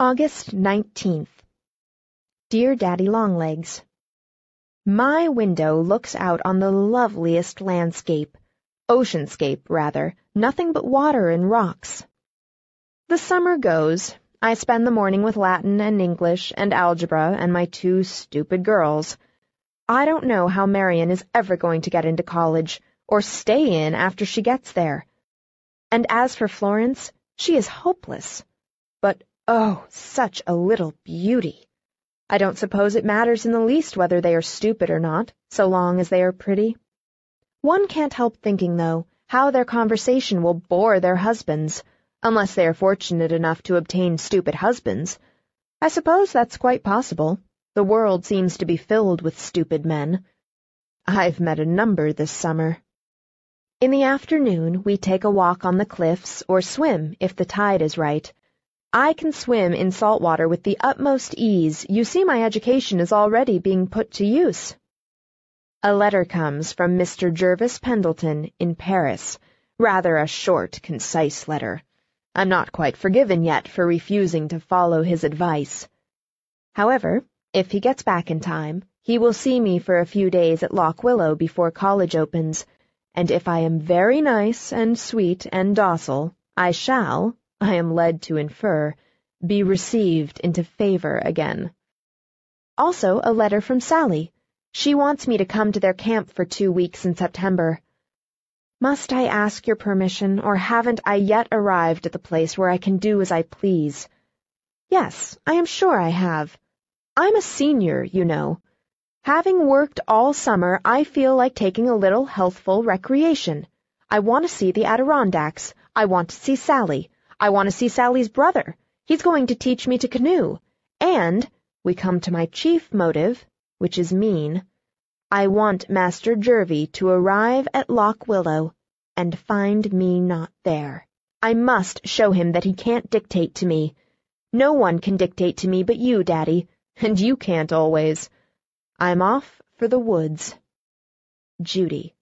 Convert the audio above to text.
August 19th. Dear Daddy Longlegs, My window looks out on the loveliest landscape, oceanscape, rather, nothing but water and rocks. The summer goes. I spend the morning with Latin and English and algebra and my two stupid girls. I don't know how Marion is ever going to get into college, or stay in after she gets there. And as for Florence, she is hopeless. Oh, such a little beauty! I don't suppose it matters in the least whether they are stupid or not, so long as they are pretty. One can't help thinking, though, how their conversation will bore their husbands, unless they are fortunate enough to obtain stupid husbands. I suppose that's quite possible. The world seems to be filled with stupid men. I've met a number this summer. In the afternoon, we take a walk on the cliffs or swim if the tide is right. I can swim in salt water with the utmost ease. You see my education is already being put to use. A letter comes from Mr. Jervis Pendleton in Paris. Rather a short, concise letter. I'm not quite forgiven yet for refusing to follow his advice. However, if he gets back in time, he will see me for a few days at Lock Willow before college opens, and if I am very nice and sweet and docile, I shall, I am led to infer, be received into favor again. Also a letter from Sally. She wants me to come to their camp for two weeks in September. Must I ask your permission, or haven't I yet arrived at the place where I can do as I please? Yes, I am sure I have. I'm a senior, you know. Having worked all summer, I feel like taking a little healthful recreation. I want to see the Adirondacks. I want to see Sally. I want to see Sally's brother. He's going to teach me to canoe. And, we come to my chief motive, which is mean. I want Master Jervie to arrive at Lock Willow and find me not there. I must show him that he can't dictate to me. No one can dictate to me but you, Daddy, and you can't always. I'm off for the woods. Judy.